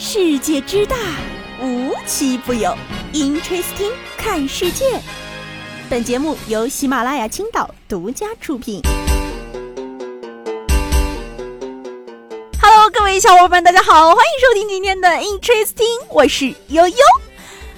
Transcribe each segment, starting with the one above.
世界之大，无奇不有。Interesting，看世界。本节目由喜马拉雅青岛独家出品。Hello，各位小伙伴，大家好，欢迎收听今天的 Interesting，我是悠悠。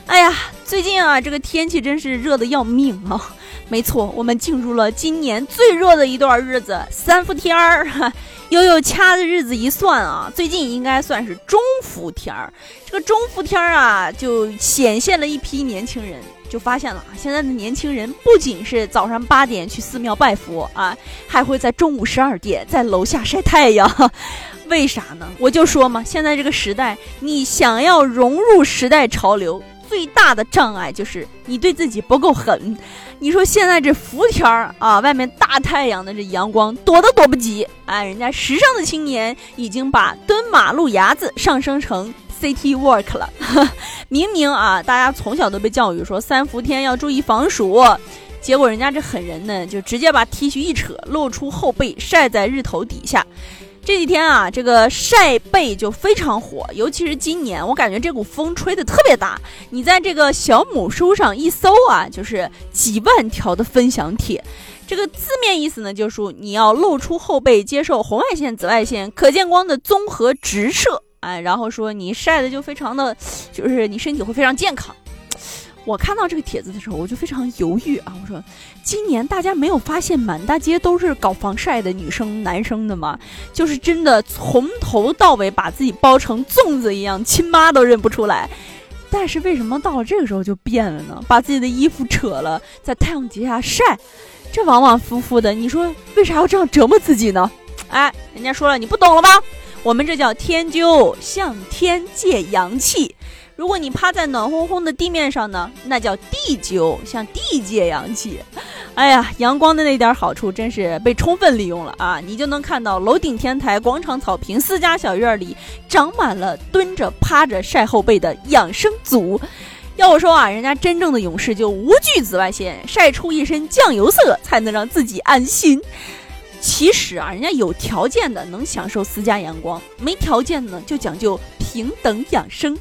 哎呀，最近啊，这个天气真是热的要命啊！没错，我们进入了今年最热的一段日子——三伏天儿。悠悠掐着日子一算啊，最近应该算是中伏天儿。这个中伏天儿啊，就显现了一批年轻人，就发现了啊，现在的年轻人不仅是早上八点去寺庙拜佛啊，还会在中午十二点在楼下晒太阳。为啥呢？我就说嘛，现在这个时代，你想要融入时代潮流，最大的障碍就是你对自己不够狠。你说现在这伏天儿啊，外面大太阳的这阳光躲都躲不及。哎，人家时尚的青年已经把蹲马路牙子上升成 city work 了。明明啊，大家从小都被教育说三伏天要注意防暑，结果人家这狠人呢，就直接把 T 恤一扯，露出后背晒在日头底下。这几天啊，这个晒背就非常火，尤其是今年，我感觉这股风吹得特别大。你在这个小母书上一搜啊，就是几万条的分享帖。这个字面意思呢，就是你要露出后背，接受红外线、紫外线、可见光的综合直射。哎，然后说你晒的就非常的，就是你身体会非常健康。我看到这个帖子的时候，我就非常犹豫啊！我说，今年大家没有发现满大街都是搞防晒的女生、男生的吗？就是真的从头到尾把自己包成粽子一样，亲妈都认不出来。但是为什么到了这个时候就变了呢？把自己的衣服扯了，在太阳底下晒，这往往夫妇的，你说为啥要这样折磨自己呢？哎，人家说了，你不懂了吧？我们这叫天灸，向天借阳气。如果你趴在暖烘烘的地面上呢，那叫地灸，向地借阳气。哎呀，阳光的那点好处真是被充分利用了啊！你就能看到楼顶天台、广场草坪、私家小院里长满了蹲着、趴着晒后背的养生族。要我说啊，人家真正的勇士就无惧紫外线，晒出一身酱油色，才能让自己安心。其实啊，人家有条件的能享受私家阳光，没条件的呢就讲究平等养生。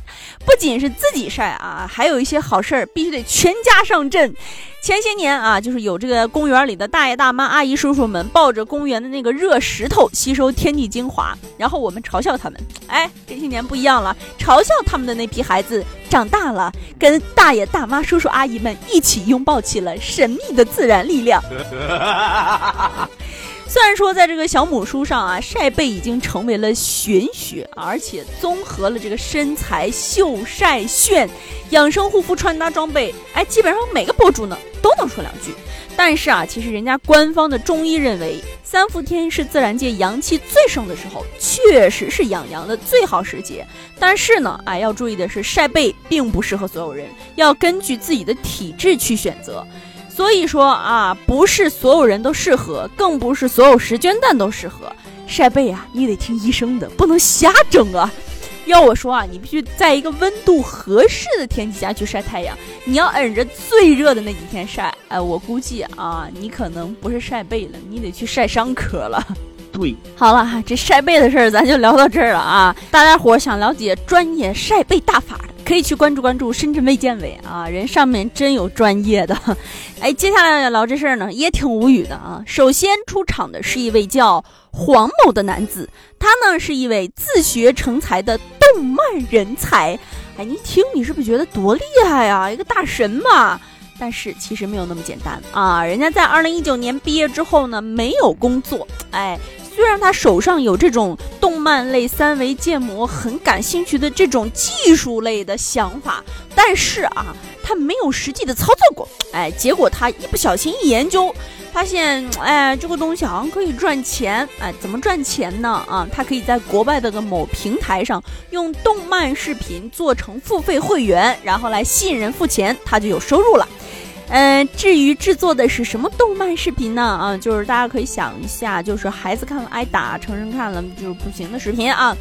不仅是自己晒啊，还有一些好事儿必须得全家上阵。前些年啊，就是有这个公园里的大爷大妈、阿姨叔叔们抱着公园的那个热石头吸收天地精华，然后我们嘲笑他们。哎，这些年不一样了，嘲笑他们的那批孩子长大了，跟大爷大妈、叔叔阿姨们一起拥抱起了神秘的自然力量。虽然说在这个小母书上啊，晒背已经成为了玄学，而且综合了这个身材秀晒炫、养生护肤穿搭装备，哎，基本上每个博主呢都能说两句。但是啊，其实人家官方的中医认为，三伏天是自然界阳气最盛的时候，确实是养阳的最好时节。但是呢，哎，要注意的是，晒背并不适合所有人，要根据自己的体质去选择。所以说啊，不是所有人都适合，更不是所有时间段都适合晒背啊。你得听医生的，不能瞎整啊。要我说啊，你必须在一个温度合适的天气下去晒太阳。你要摁着最热的那几天晒，哎，我估计啊，你可能不是晒背了，你得去晒伤科了。对，好了，这晒背的事儿咱就聊到这儿了啊。大家伙想了解专业晒背大法。可以去关注关注深圳卫健委啊，人上面真有专业的。哎，接下来聊这事儿呢，也挺无语的啊。首先出场的是一位叫黄某的男子，他呢是一位自学成才的动漫人才。哎，你听，你是不是觉得多厉害啊？一个大神嘛。但是其实没有那么简单啊。人家在二零一九年毕业之后呢，没有工作。哎。虽然他手上有这种动漫类三维建模很感兴趣的这种技术类的想法，但是啊，他没有实际的操作过。哎，结果他一不小心一研究，发现哎，这个东西好像可以赚钱。哎，怎么赚钱呢？啊，他可以在国外的个某平台上用动漫视频做成付费会员，然后来吸引人付钱，他就有收入了。嗯，至于制作的是什么动漫视频呢？啊，就是大家可以想一下，就是孩子看了挨打，成人看了就不行的视频啊。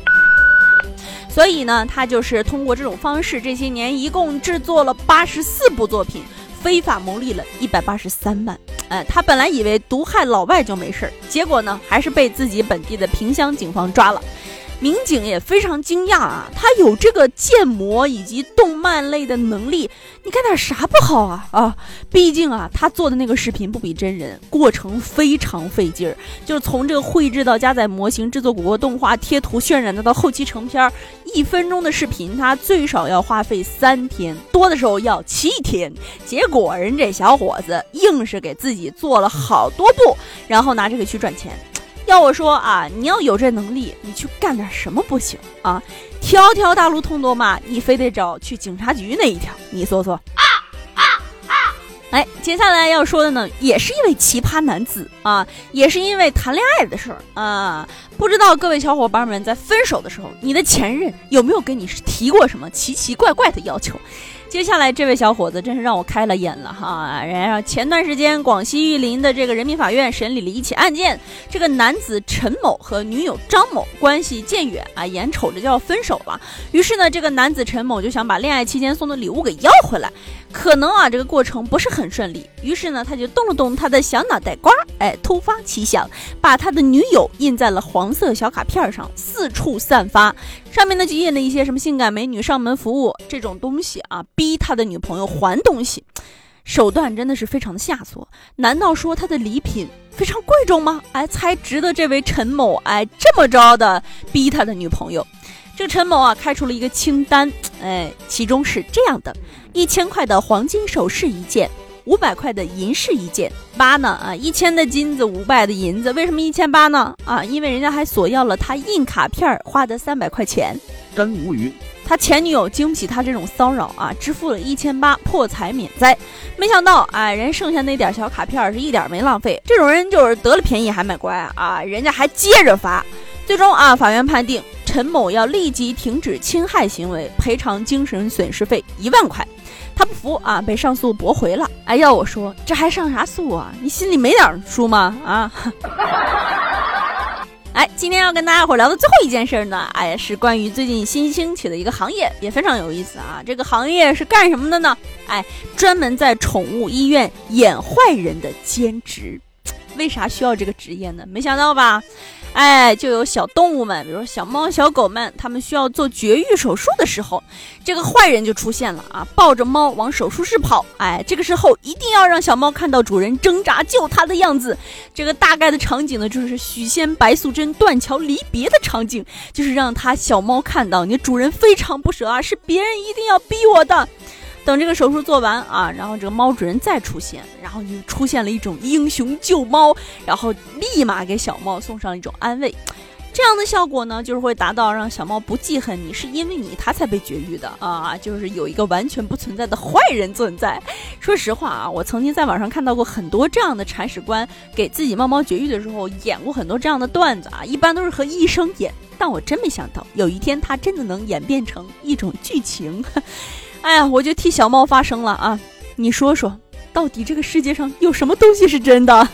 所以呢，他就是通过这种方式，这些年一共制作了八十四部作品，非法牟利了一百八十三万。哎，他本来以为毒害老外就没事儿，结果呢，还是被自己本地的萍乡警方抓了。民警也非常惊讶啊，他有这个建模以及动漫类的能力，你干点啥不好啊啊！毕竟啊，他做的那个视频不比真人，过程非常费劲儿，就是从这个绘制到加载模型、制作谷歌动画、贴图、渲染再到后期成片儿，一分钟的视频他最少要花费三天，多的时候要七天。结果人这小伙子硬是给自己做了好多部，然后拿这个去赚钱。要我说啊，你要有这能力，你去干点什么不行啊？条条大路通罗马，你非得找去警察局那一条？你说说。哎，接下来要说的呢，也是一位奇葩男子啊，也是因为谈恋爱的事儿啊。不知道各位小伙伴们在分手的时候，你的前任有没有跟你提过什么奇奇怪怪的要求？接下来这位小伙子真是让我开了眼了哈！然后前段时间广西玉林的这个人民法院审理了一起案件，这个男子陈某和女友张某关系渐远啊，眼瞅着就要分手了。于是呢，这个男子陈某就想把恋爱期间送的礼物给要回来，可能啊这个过程不是很顺利。于是呢，他就动了动他的小脑袋瓜，哎，突发奇想，把他的女友印在了黄色小卡片上，四处散发。上面呢就印了一些什么性感美女上门服务这种东西啊，逼他的女朋友还东西，手段真的是非常的下作。难道说他的礼品非常贵重吗？哎，才值得这位陈某哎这么着的逼他的女朋友。这个陈某啊开出了一个清单，哎，其中是这样的：一千块的黄金首饰一件。五百块的银饰一件，八呢啊，一千的金子，五百的银子，为什么一千八呢？啊，因为人家还索要了他印卡片花的三百块钱，真无语。他前女友经不起他这种骚扰啊，支付了一千八破财免灾。没想到哎，人剩下那点小卡片是一点没浪费，这种人就是得了便宜还卖乖啊，人家还接着发。最终啊，法院判定陈某要立即停止侵害行为，赔偿精神损失费一万块。他不服啊，被上诉驳回了。哎，要我说，这还上啥诉啊？你心里没点数吗？啊！哎，今天要跟大家伙聊的最后一件事儿呢，哎，是关于最近新兴起的一个行业，也非常有意思啊。这个行业是干什么的呢？哎，专门在宠物医院演坏人的兼职。为啥需要这个职业呢？没想到吧？哎，就有小动物们，比如说小猫、小狗们，他们需要做绝育手术的时候，这个坏人就出现了啊，抱着猫往手术室跑。哎，这个时候一定要让小猫看到主人挣扎救它的样子。这个大概的场景呢，就是许仙、白素贞断桥离别的场景，就是让它小猫看到你主人非常不舍啊，是别人一定要逼我的。等这个手术做完啊，然后这个猫主人再出现，然后就出现了一种英雄救猫，然后立马给小猫送上一种安慰，这样的效果呢，就是会达到让小猫不记恨你，是因为你它才被绝育的啊，就是有一个完全不存在的坏人存在。说实话啊，我曾经在网上看到过很多这样的铲屎官给自己猫猫绝育的时候演过很多这样的段子啊，一般都是和医生演，但我真没想到有一天它真的能演变成一种剧情。哎呀，我就替小猫发声了啊！你说说，到底这个世界上有什么东西是真的？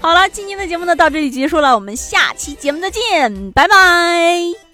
好了，今天的节目呢到这里结束了，我们下期节目再见，拜拜。